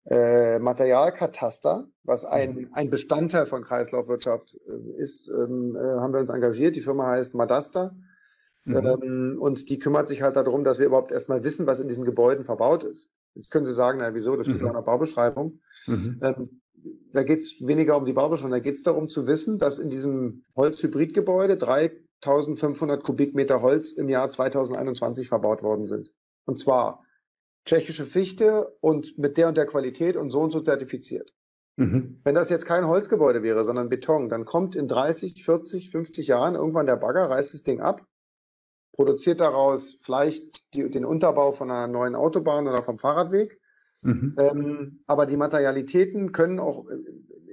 äh, Materialkataster, was ein, mhm. ein Bestandteil von Kreislaufwirtschaft äh, ist, ähm, äh, haben wir uns engagiert. Die Firma heißt Madasta. Mhm. Ähm, und die kümmert sich halt darum, dass wir überhaupt erstmal wissen, was in diesen Gebäuden verbaut ist. Jetzt können Sie sagen, na wieso, das steht mhm. in der Baubeschreibung. Mhm. Ähm, da geht es weniger um die Baubeschreibung, da geht es darum zu wissen, dass in diesem Holzhybridgebäude 3500 Kubikmeter Holz im Jahr 2021 verbaut worden sind. Und zwar tschechische Fichte und mit der und der Qualität und so und so zertifiziert. Mhm. Wenn das jetzt kein Holzgebäude wäre, sondern Beton, dann kommt in 30, 40, 50 Jahren irgendwann der Bagger, reißt das Ding ab, produziert daraus vielleicht die, den Unterbau von einer neuen Autobahn oder vom Fahrradweg. Mhm. Ähm, aber die Materialitäten können auch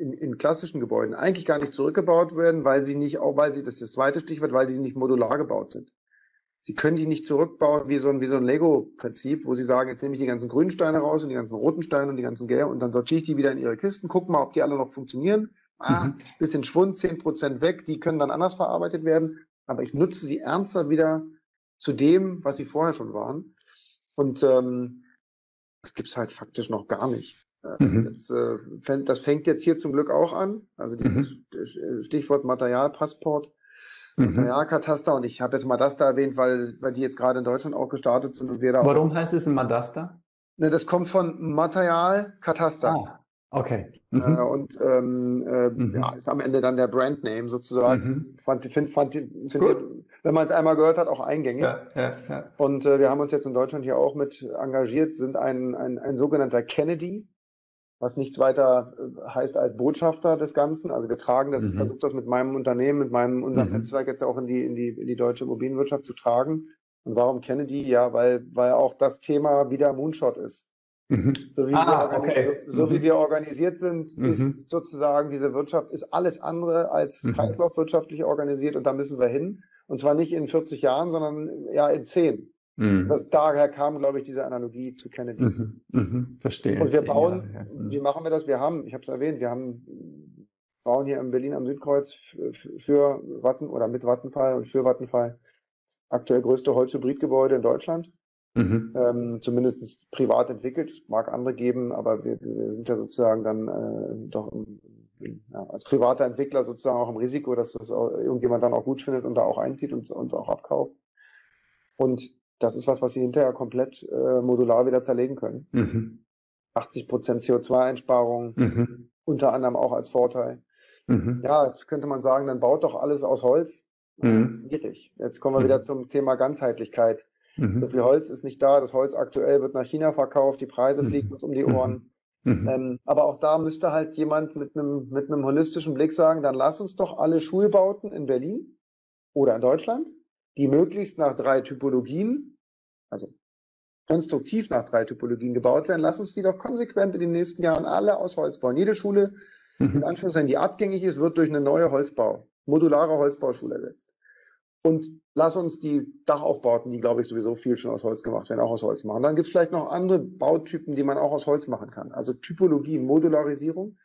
in, in, klassischen Gebäuden eigentlich gar nicht zurückgebaut werden, weil sie nicht, auch weil sie, das ist das zweite Stichwort, weil die nicht modular gebaut sind. Sie können die nicht zurückbauen wie so ein, wie so ein Lego-Prinzip, wo Sie sagen, jetzt nehme ich die ganzen grünen Steine raus und die ganzen roten Steine und die ganzen gelben und dann sortiere ich die wieder in ihre Kisten, guck mal, ob die alle noch funktionieren. Ah, mhm. bisschen Schwund, zehn Prozent weg, die können dann anders verarbeitet werden, aber ich nutze sie ernster wieder zu dem, was sie vorher schon waren. Und ähm, das gibt's halt faktisch noch gar nicht. Mhm. Das, äh, das, fängt jetzt hier zum Glück auch an. Also dieses mhm. Stichwort Materialpassport mhm. Materialkataster. Und ich habe jetzt Madasta erwähnt, weil, weil die jetzt gerade in Deutschland auch gestartet sind und wir da Warum heißt es ein Madasta? Ne, das kommt von Materialkataster. Ah. Okay. Äh, mhm. Äh, und ähm, äh, mhm. ja, ist am Ende dann der Brandname sozusagen. Mhm. Fand, find, fand, find, wenn man es einmal gehört hat, auch eingängig. Ja, ja, ja. Und äh, wir haben uns jetzt in Deutschland hier auch mit engagiert, sind ein, ein, ein sogenannter Kennedy was nichts weiter äh, heißt als Botschafter des Ganzen. Also wir tragen das, mhm. ich versuche das mit meinem Unternehmen, mit meinem unserem mhm. Netzwerk jetzt auch in die, in die, in die deutsche Immobilienwirtschaft zu tragen. Und warum Kennedy? Ja, weil, weil auch das Thema wieder Moonshot ist. Mhm. So, wie, ah, wir, okay. so, so wie mhm. wir organisiert sind, mhm. ist sozusagen diese Wirtschaft, ist alles andere als mhm. kreislaufwirtschaftlich organisiert und da müssen wir hin. Und zwar nicht in 40 Jahren, sondern ja in 10. Mhm. Das, daher kam, glaube ich, diese Analogie zu Kennedy. Mhm. Mhm. Verstehe. Und wir bauen, Jahre, ja. Mhm. wie machen wir das? Wir haben, ich habe es erwähnt, wir haben bauen hier in Berlin am Südkreuz für Watten oder mit Vattenfall und für Vattenfall das aktuell größte Holzhybridgebäude in Deutschland. Mhm. Ähm, zumindest privat entwickelt. Es mag andere geben, aber wir, wir sind ja sozusagen dann äh, doch im, ja, als privater Entwickler sozusagen auch im Risiko, dass das irgendjemand dann auch gut findet und da auch einzieht und uns auch abkauft. Und das ist was, was sie hinterher komplett äh, modular wieder zerlegen können. Mhm. 80 Prozent CO2-Einsparung, mhm. unter anderem auch als Vorteil. Mhm. Ja, jetzt könnte man sagen, dann baut doch alles aus Holz. Mhm. Schwierig. Jetzt kommen wir mhm. wieder zum Thema Ganzheitlichkeit. Mhm. So viel Holz ist nicht da. Das Holz aktuell wird nach China verkauft. Die Preise mhm. fliegen uns um die Ohren. Ähm, aber auch da müsste halt jemand mit einem, mit einem holistischen Blick sagen, dann lass uns doch alle Schulbauten in Berlin oder in Deutschland die möglichst nach drei Typologien, also konstruktiv nach drei Typologien gebaut werden, lass uns die doch konsequent in den nächsten Jahren alle aus Holz bauen. Jede Schule, mhm. in Anführungszeichen, die abgängig ist, wird durch eine neue Holzbau, modulare Holzbauschule ersetzt. Und lass uns die Dachaufbauten, die, glaube ich, sowieso viel schon aus Holz gemacht werden, auch aus Holz machen. Dann gibt es vielleicht noch andere Bautypen, die man auch aus Holz machen kann. Also Typologie, Modularisierung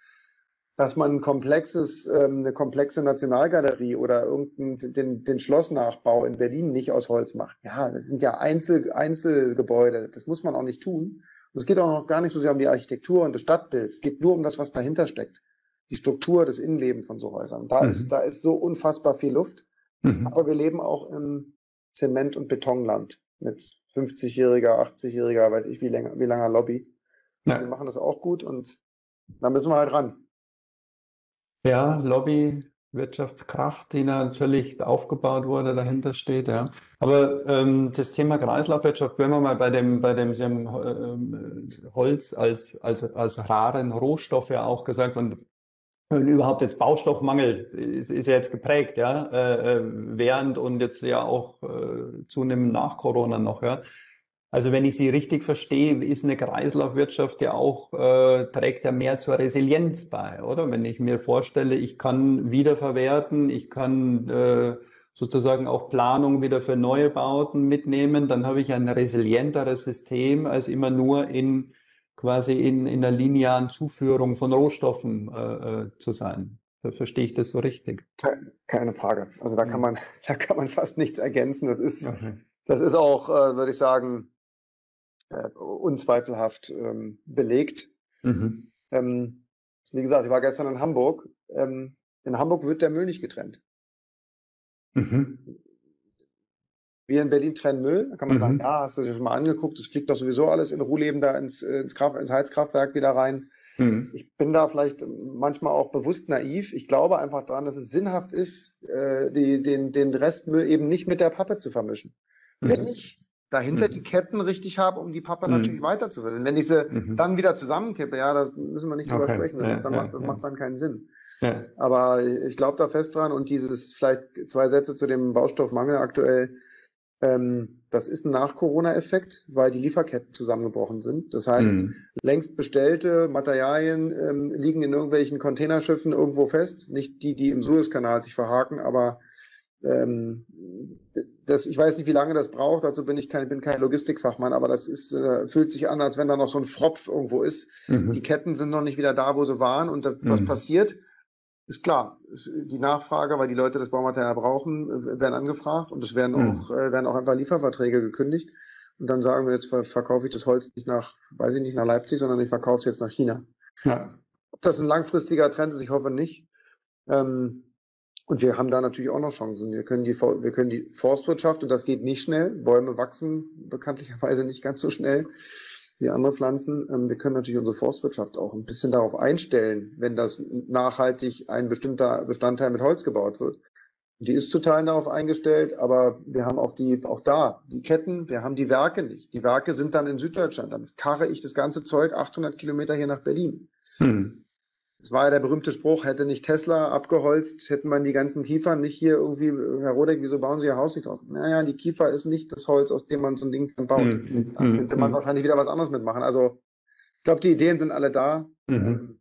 dass man ein komplexes, ähm, eine komplexe Nationalgalerie oder irgendeinen den, den Schlossnachbau in Berlin nicht aus Holz macht. Ja, das sind ja Einzel, Einzelgebäude. Das muss man auch nicht tun. Und es geht auch noch gar nicht so sehr um die Architektur und das Stadtbild. Es geht nur um das, was dahinter steckt. Die Struktur, das Innenleben von so Häusern. Da mhm. ist, da ist so unfassbar viel Luft. Mhm. Aber wir leben auch im Zement- und Betonland mit 50-jähriger, 80-jähriger, weiß ich wie länger, wie langer Lobby. Ja. Wir machen das auch gut und da müssen wir halt ran. Ja, Lobby, Wirtschaftskraft, die natürlich aufgebaut wurde, dahinter steht, ja. Aber ähm, das Thema Kreislaufwirtschaft, wenn wir mal bei dem, bei dem, Sie haben äh, Holz als, als, als raren Rohstoff ja auch gesagt und überhaupt jetzt Baustoffmangel ist, ist ja jetzt geprägt, ja, äh, äh, während und jetzt ja auch äh, zunehmend nach Corona noch, ja. Also wenn ich Sie richtig verstehe, ist eine Kreislaufwirtschaft ja auch, äh, trägt ja mehr zur Resilienz bei, oder? Wenn ich mir vorstelle, ich kann wiederverwerten, ich kann äh, sozusagen auch Planung wieder für neue Bauten mitnehmen, dann habe ich ein resilienteres System, als immer nur in quasi in, in der linearen Zuführung von Rohstoffen äh, äh zu sein. Da verstehe ich das so richtig? Keine Frage. Also da kann man, da kann man fast nichts ergänzen. Das ist, okay. das ist auch, äh, würde ich sagen, äh, unzweifelhaft ähm, belegt. Mhm. Ähm, wie gesagt, ich war gestern in Hamburg. Ähm, in Hamburg wird der Müll nicht getrennt. Mhm. Wir in Berlin trennen Müll. Da kann man mhm. sagen, ja, hast du dir schon mal angeguckt, es fliegt doch sowieso alles in Ruhleben da ins, äh, ins, Kraft, ins Heizkraftwerk wieder rein. Mhm. Ich bin da vielleicht manchmal auch bewusst naiv. Ich glaube einfach daran, dass es sinnhaft ist, äh, die, den, den Restmüll eben nicht mit der Pappe zu vermischen. Wenn mhm. ich dahinter mhm. die Ketten richtig habe, um die Pappe mhm. natürlich weiterzuwickeln. Wenn ich sie mhm. dann wieder zusammenkippe, ja, da müssen wir nicht drüber okay. sprechen. Das, ja, dann ja, macht, das ja. macht dann keinen Sinn. Aber ich glaube da fest dran und dieses vielleicht zwei Sätze zu dem Baustoffmangel aktuell. Ähm, das ist ein Nach-Corona-Effekt, weil die Lieferketten zusammengebrochen sind. Das heißt, mhm. längst bestellte Materialien ähm, liegen in irgendwelchen Containerschiffen irgendwo fest. Nicht die, die im Suezkanal sich verhaken, aber ähm, das, ich weiß nicht, wie lange das braucht. Dazu bin ich kein, bin kein Logistikfachmann, aber das ist, äh, fühlt sich an, als wenn da noch so ein Fropf irgendwo ist. Mhm. Die Ketten sind noch nicht wieder da, wo sie waren. Und das, was mhm. passiert, ist klar. Die Nachfrage, weil die Leute das Baumaterial brauchen, werden angefragt und es werden mhm. auch, äh, werden auch einfach Lieferverträge gekündigt. Und dann sagen wir, jetzt verkaufe ich das Holz nicht nach, weiß ich nicht, nach Leipzig, sondern ich verkaufe es jetzt nach China. Ja. Ob das ein langfristiger Trend ist, ich hoffe nicht. Ähm, und wir haben da natürlich auch noch Chancen. Wir können die, wir können die Forstwirtschaft, und das geht nicht schnell. Bäume wachsen bekanntlicherweise nicht ganz so schnell wie andere Pflanzen. Ähm, wir können natürlich unsere Forstwirtschaft auch ein bisschen darauf einstellen, wenn das nachhaltig ein bestimmter Bestandteil mit Holz gebaut wird. Die ist zu Teilen darauf eingestellt, aber wir haben auch die, auch da die Ketten, wir haben die Werke nicht. Die Werke sind dann in Süddeutschland. Dann karre ich das ganze Zeug 800 Kilometer hier nach Berlin. Hm. Es war ja der berühmte Spruch, hätte nicht Tesla abgeholzt, hätten man die ganzen Kiefern nicht hier irgendwie, Herr Rodek, wieso bauen Sie Ihr Haus nicht aus? Naja, die Kiefer ist nicht das Holz, aus dem man so ein Ding dann baut. Mhm. Da könnte man mhm. wahrscheinlich wieder was anderes mitmachen. Also, ich glaube, die Ideen sind alle da. Mhm. Ähm,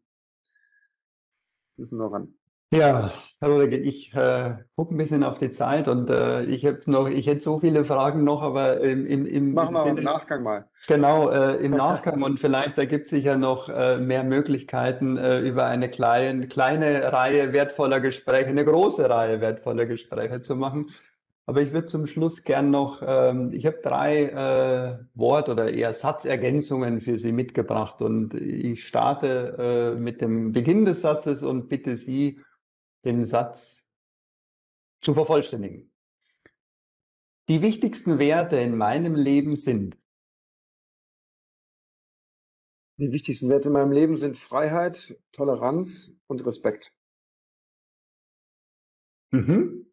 müssen nur ran. Ja, Herr Rodriguez, ich äh, gucke ein bisschen auf die Zeit und äh, ich habe noch, ich hätte so viele Fragen noch, aber im, im, im das machen wir im Nachgang mal. Genau, äh, im Nachgang und vielleicht ergibt sich ja noch äh, mehr Möglichkeiten äh, über eine kleine, kleine Reihe wertvoller Gespräche, eine große Reihe wertvoller Gespräche zu machen. Aber ich würde zum Schluss gern noch, ähm, ich habe drei äh, Wort- oder eher Satzergänzungen für Sie mitgebracht und ich starte äh, mit dem Beginn des Satzes und bitte Sie, den Satz zu vervollständigen. Die wichtigsten Werte in meinem Leben sind. Die wichtigsten Werte in meinem Leben sind Freiheit, Toleranz und Respekt. Mhm.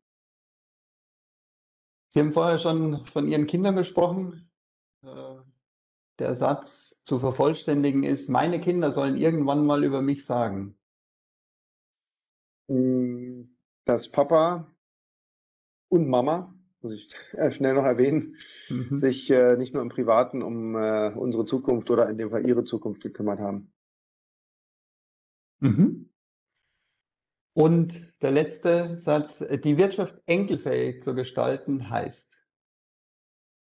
Sie haben vorher schon von Ihren Kindern gesprochen. Äh, der Satz zu vervollständigen ist, meine Kinder sollen irgendwann mal über mich sagen. Hm, dass Papa und Mama, muss ich schnell noch erwähnen, mhm. sich äh, nicht nur im Privaten um äh, unsere Zukunft oder in dem Fall ihre Zukunft gekümmert haben. Mhm. Und der letzte Satz, die Wirtschaft enkelfähig zu gestalten heißt.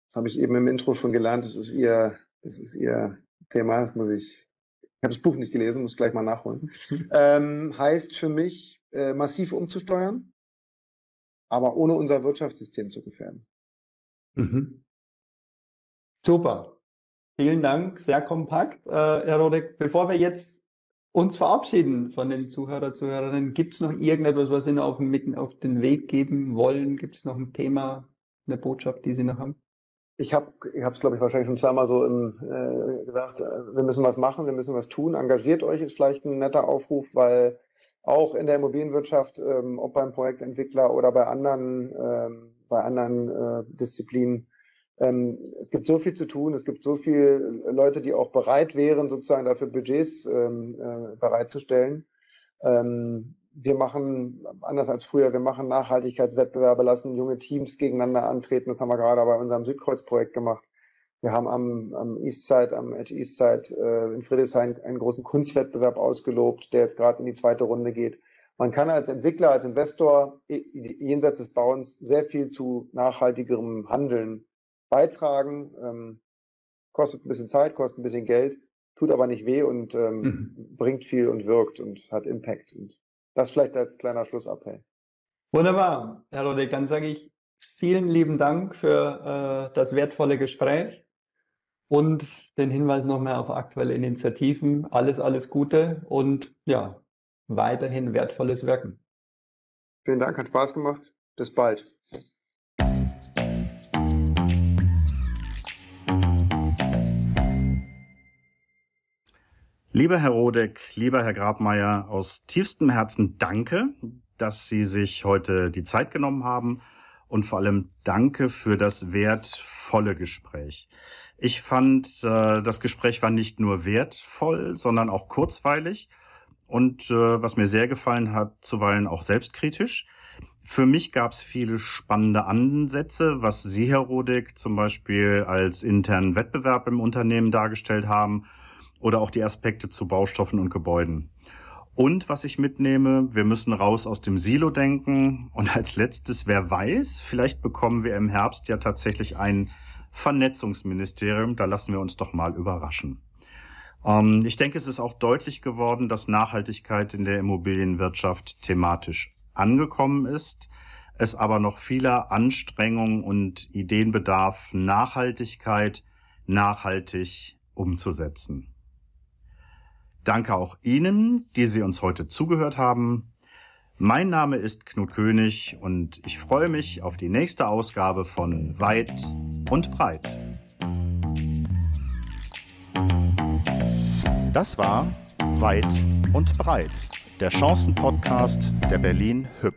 Das habe ich eben im Intro schon gelernt, das ist ihr, das ist ihr Thema, das muss ich, ich habe das Buch nicht gelesen, muss gleich mal nachholen. ähm, heißt für mich, äh, massiv umzusteuern, aber ohne unser Wirtschaftssystem zu gefährden. Mhm. Super. Vielen Dank, sehr kompakt, äh, Herr Rodek. Bevor wir jetzt uns verabschieden von den Zuhörer, Zuhörerinnen, gibt es noch irgendetwas, was Sie noch auf, mit auf den Weg geben wollen? Gibt es noch ein Thema, eine Botschaft, die Sie noch haben? Ich habe ich es, glaube ich, wahrscheinlich schon zweimal so im, äh, gesagt, äh, wir müssen was machen, wir müssen was tun. Engagiert euch ist vielleicht ein netter Aufruf, weil auch in der Immobilienwirtschaft, ähm, ob beim Projektentwickler oder bei anderen, ähm, bei anderen äh, Disziplinen. Ähm, es gibt so viel zu tun, es gibt so viele Leute, die auch bereit wären, sozusagen dafür Budgets ähm, äh, bereitzustellen. Ähm, wir machen, anders als früher, wir machen Nachhaltigkeitswettbewerbe, lassen junge Teams gegeneinander antreten. Das haben wir gerade bei unserem Südkreuz-Projekt gemacht. Wir haben am, am Eastside, am Edge Eastside äh, in Friedrichshain einen großen Kunstwettbewerb ausgelobt, der jetzt gerade in die zweite Runde geht. Man kann als Entwickler, als Investor jenseits des Bauens sehr viel zu nachhaltigerem Handeln beitragen. Ähm, kostet ein bisschen Zeit, kostet ein bisschen Geld, tut aber nicht weh und ähm, mhm. bringt viel und wirkt und hat Impact. Und das vielleicht als kleiner Schlussappell. Wunderbar, Herr Rodek, dann sage ich vielen lieben Dank für äh, das wertvolle Gespräch. Und den Hinweis nochmal auf aktuelle Initiativen. Alles, alles Gute und ja, weiterhin wertvolles Wirken. Vielen Dank, hat Spaß gemacht. Bis bald. Lieber Herr Rodeck, lieber Herr Grabmeier, aus tiefstem Herzen danke, dass Sie sich heute die Zeit genommen haben und vor allem danke für das wertvolle Gespräch. Ich fand, äh, das Gespräch war nicht nur wertvoll, sondern auch kurzweilig. und äh, was mir sehr gefallen hat, zuweilen auch selbstkritisch. Für mich gab es viele spannende Ansätze, was Sie, Herr Rodig, zum Beispiel als internen Wettbewerb im Unternehmen dargestellt haben oder auch die Aspekte zu Baustoffen und Gebäuden. Und was ich mitnehme, wir müssen raus aus dem Silo denken. Und als letztes, wer weiß, vielleicht bekommen wir im Herbst ja tatsächlich ein Vernetzungsministerium. Da lassen wir uns doch mal überraschen. Ähm, ich denke, es ist auch deutlich geworden, dass Nachhaltigkeit in der Immobilienwirtschaft thematisch angekommen ist, es aber noch vieler Anstrengungen und Ideen bedarf, Nachhaltigkeit nachhaltig umzusetzen. Danke auch Ihnen, die Sie uns heute zugehört haben. Mein Name ist Knut König und ich freue mich auf die nächste Ausgabe von Weit und Breit. Das war Weit und Breit, der Chancenpodcast der Berlin Hüb.